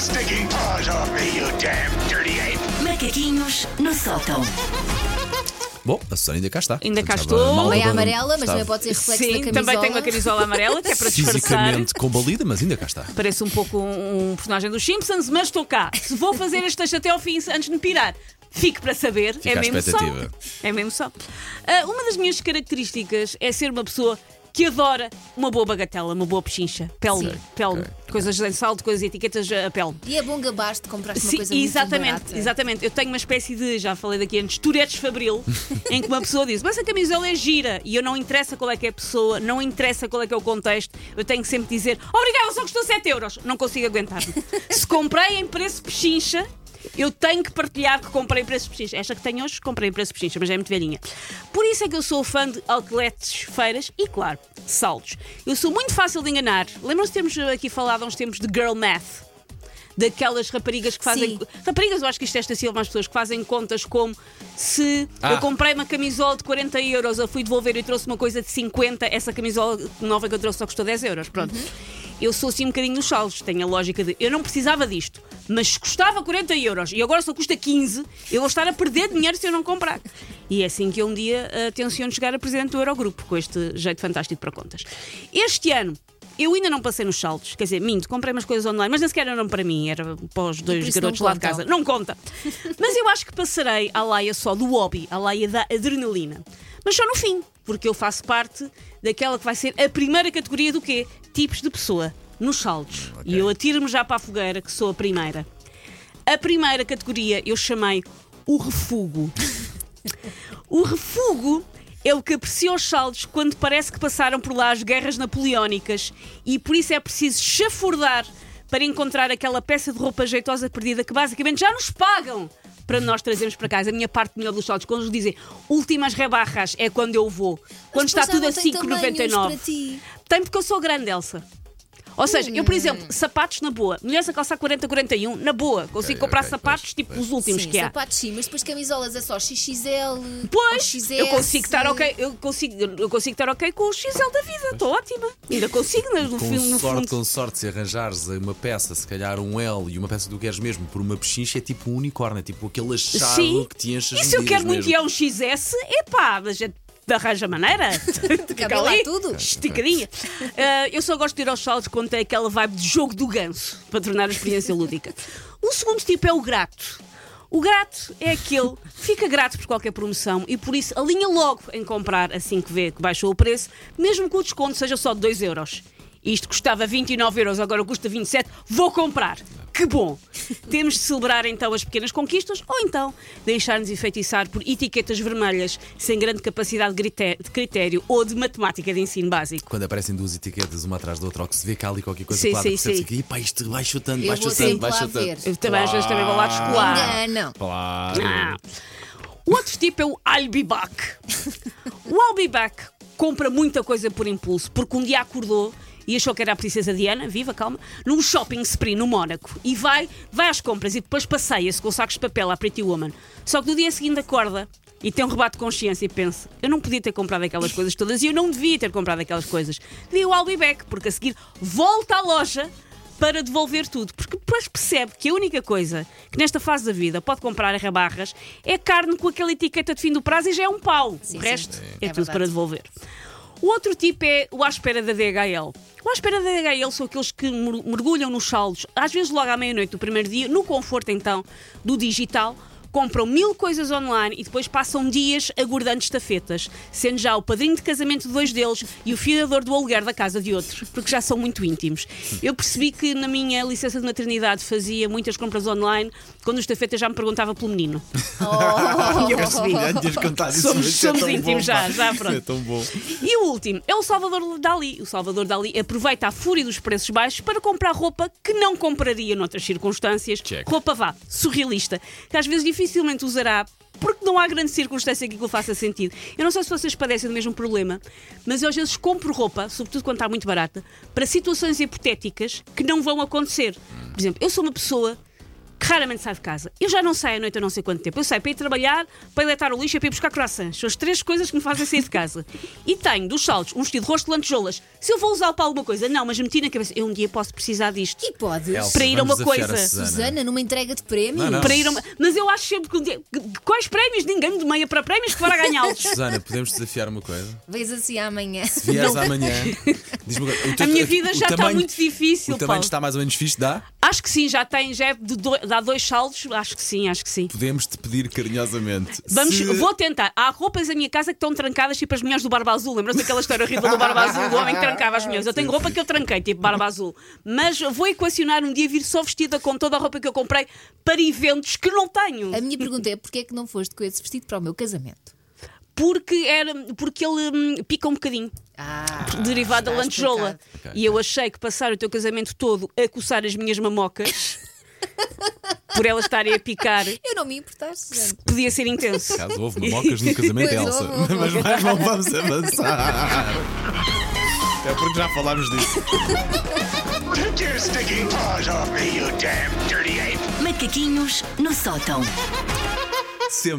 stinking paws off me, you damn dirty ape! Macaquinhos no sótão. Bom, a Susana ainda cá está. Ainda cá estava estou. mal Meia levada- amarela, mas estava também pode ser reflexo da Sim, camisola. também tenho uma camisola amarela que é para disfarçar. Fisicamente combalida, mas ainda cá está. Parece um pouco um, um personagem dos Simpsons, mas estou cá. Se vou fazer este texto até ao fim antes de me pirar. Fique para saber, Fica é à mesmo só. expectativa. É mesmo só. Ah, uma das minhas características é ser uma pessoa que adora uma boa bagatela, uma boa pechincha, pele, Sim. pele, ok, coisas em saldo, coisas etiquetas a pele. E é bom gabar-te de comprar uma Sim, coisa muito exatamente, barata. exatamente. Eu tenho uma espécie de, já falei daqui antes, turetes fabril, em que uma pessoa diz, mas a camisola é gira e eu não interessa qual é que é a pessoa, não interessa qual é que é o contexto, eu tenho que sempre dizer, obrigada, só custou 7 euros. Não consigo aguentar-me. Se comprei em preço pechincha, eu tenho que partilhar que comprei preço pechincha. Esta que tenho hoje, comprei em preço pechincha, mas é muito velhinha. Por isso é que eu sou fã de outlets, feiras e, claro, saldos. Eu sou muito fácil de enganar. Lembram-se de termos aqui falado há uns tempos de girl math? daquelas raparigas que fazem. Sim. Raparigas, eu acho que isto é esta sílaba, as pessoas que fazem contas como se Ah. eu comprei uma camisola de 40 euros, eu fui devolver e trouxe uma coisa de 50, essa camisola nova que eu trouxe só custou 10 euros. Pronto. Eu sou assim um bocadinho dos saldos, tenho a lógica de eu não precisava disto, mas custava 40 euros e agora só custa 15, eu vou estar a perder dinheiro se eu não comprar. E é assim que eu um dia uh, tenciono chegar a presidente do Eurogrupo, com este jeito fantástico para contas. Este ano, eu ainda não passei nos saltos, quer dizer, minto, comprei umas coisas online, mas nem sequer eram para mim, era para os dois garotos lá de casa. Não conta. Mas eu acho que passarei à laia só do hobby, à laia da adrenalina. Mas só no fim, porque eu faço parte daquela que vai ser a primeira categoria do quê? Tipos de pessoa, nos saltos. E eu atiro-me já para a fogueira, que sou a primeira. A primeira categoria eu chamei o refugo. O refugo é o que aprecia os saldos quando parece que passaram por lá as guerras napoleónicas e por isso é preciso chafurdar para encontrar aquela peça de roupa jeitosa perdida que basicamente já nos pagam para nós trazermos para casa. A minha parte melhor dos saldos, quando nos dizem últimas rebarras, é quando eu vou. Quando está tudo a já não tem tamanhos 5,99. para ti. Tem porque eu sou grande, Elsa. Ou seja, eu, por exemplo, sapatos na boa. Mulheres a calçar 40, 41, na boa. Consigo Ok, comprar ok, sapatos pois, tipo pois. os últimos Sim, que há. sapatos sim, mas depois camisolas é só XXL. Pois, XS. eu consigo estar ok, eu consigo, eu consigo estar ok com o XL da vida, estou ótima. Ainda consigo, né, no, Com filme, no sorte, fundo. com sorte, se arranjares uma peça, se calhar um L e uma peça que tu queres mesmo por uma pechincha, é tipo um unicórnio, é tipo aquele achado Sim. que te enche E se eu quero muito mesmo. e é um XS, epá, mas a arranja maneira. Fica ali, tudo. Esticadinha. Ah, eu só gosto de ir aos saltos quando tem aquela vibe de jogo do ganso, para tornar a experiência lúdica. O segundo tipo é o grato. O grato é aquele que fica grato por qualquer promoção e por isso alinha logo em comprar assim que vê que baixou o preço, mesmo que o desconto seja só de 2 euros. Isto custava 29 euros, agora custa 27, vou comprar. Que bom! Temos de celebrar então as pequenas conquistas ou então deixar-nos enfeitiçar por etiquetas vermelhas sem grande capacidade de critério ou de matemática de ensino básico. Quando aparecem duas etiquetas uma atrás da outra, ou que se vê há ali qualquer coisa Sim, clara, sim, sim. que "Epá, isto sempre lá baixa ver. tanto. Eu também às vezes também vou lá descolar. Enganam. Claro. Ah. O outro tipo é o I'll be back. O I'll be back compra muita coisa por impulso, porque um dia acordou e achou que era a princesa Diana, viva, calma, num shopping spree no Mónaco. E vai, vai às compras e depois passeia-se com sacos de papel à Pretty Woman. Só que no dia seguinte acorda e tem um rebate de consciência e pensa: eu não podia ter comprado aquelas coisas todas e eu não devia ter comprado aquelas coisas. Devia o I'll be back, porque a seguir volta à loja para devolver tudo. Porque depois percebe que a única coisa que nesta fase da vida pode comprar a rebarras é carne com aquela etiqueta de fim do prazo e já é um pau. Sim, o sim. resto é, É tudo verdade. para devolver. O outro tipo é o à espera da DHL. O à espera da DHL são aqueles que mer- mergulham nos saldos, às vezes logo à meia-noite do primeiro dia, no conforto então do digital, compram mil coisas online e depois passam dias aguardando estafetas, sendo já o padrinho de casamento de dois deles e o fiador do aluguer da casa de outro, porque já são muito íntimos. Eu percebi que na minha licença de maternidade fazia muitas compras online, quando o estafeta já me perguntava pelo menino. E eu percebi. Somos- é somos tão íntimos bom, já, já, pronto. É tão bom. E o último é o Salvador Dali. O Salvador Dali aproveita a fúria dos preços baixos para comprar roupa que não compraria noutras circunstâncias. Check. Roupa vá, surrealista, que às vezes dificilmente usará. Porque não há grande circunstância que aquilo faça sentido. Eu não sei se vocês padecem do mesmo problema, mas eu às vezes compro roupa, sobretudo quando está muito barata, para situações hipotéticas que não vão acontecer. Por exemplo, eu sou uma pessoa raramente saio de casa. Eu já não saio à noite há não sei quanto tempo. Eu saio para ir trabalhar, para ir deitar o lixo e para ir buscar croissants. São as três coisas que me fazem sair de casa. E tenho dos saltos um vestido rosto de lantejoulas. Se eu vou usá-lo para alguma coisa, não, mas meti na cabeça, eu um dia posso precisar disto. E podes. Elsa, Para ir a uma coisa. a Susana. Susana, numa entrega de prémios. Não, não. Para ir a uma... Mas eu acho sempre que um dia. Quais prémios? Ninguém de meia para prémios que vai ganhá-los. Susana, podemos desafiar uma coisa? Vês assim amanhã. Se vieres amanhã, diz-me uma coisa, o teu- A minha vida já está muito difícil, O tamanho Paulo. está mais ou menos fixe, dá? Acho que sim, já tem, já é de do... dá dois saltos. Acho que sim, acho que sim. Podemos te pedir carinhosamente. Vamos, Se- vou tentar. Há roupas na minha casa que estão trancadas, tipo as mulheres do Barba Azul. Lembram-se daquela história horrível do Barba Azul, do homem que trancava as mulheres? Eu tenho roupa que eu tranquei, tipo Barba Azul. Mas vou equacionar um dia vir só vestida com toda a roupa que eu comprei para eventos que não tenho. A minha pergunta é: porquê é que não foste com esse vestido para o meu casamento? Porque, era, porque ele hum, pica um bocadinho. Ah, derivado da está lantejola. explicado. E eu achei que passar o teu casamento todo a coçar as minhas mamocas, por elas estarem a picar, Eu não me importaste, Susana. podia ser intenso. Caso houve mamocas no casamento, Elsa. Mas mais não vamos avançar. É porque já falámos disso. Macaquinhos no sótão. Sempre.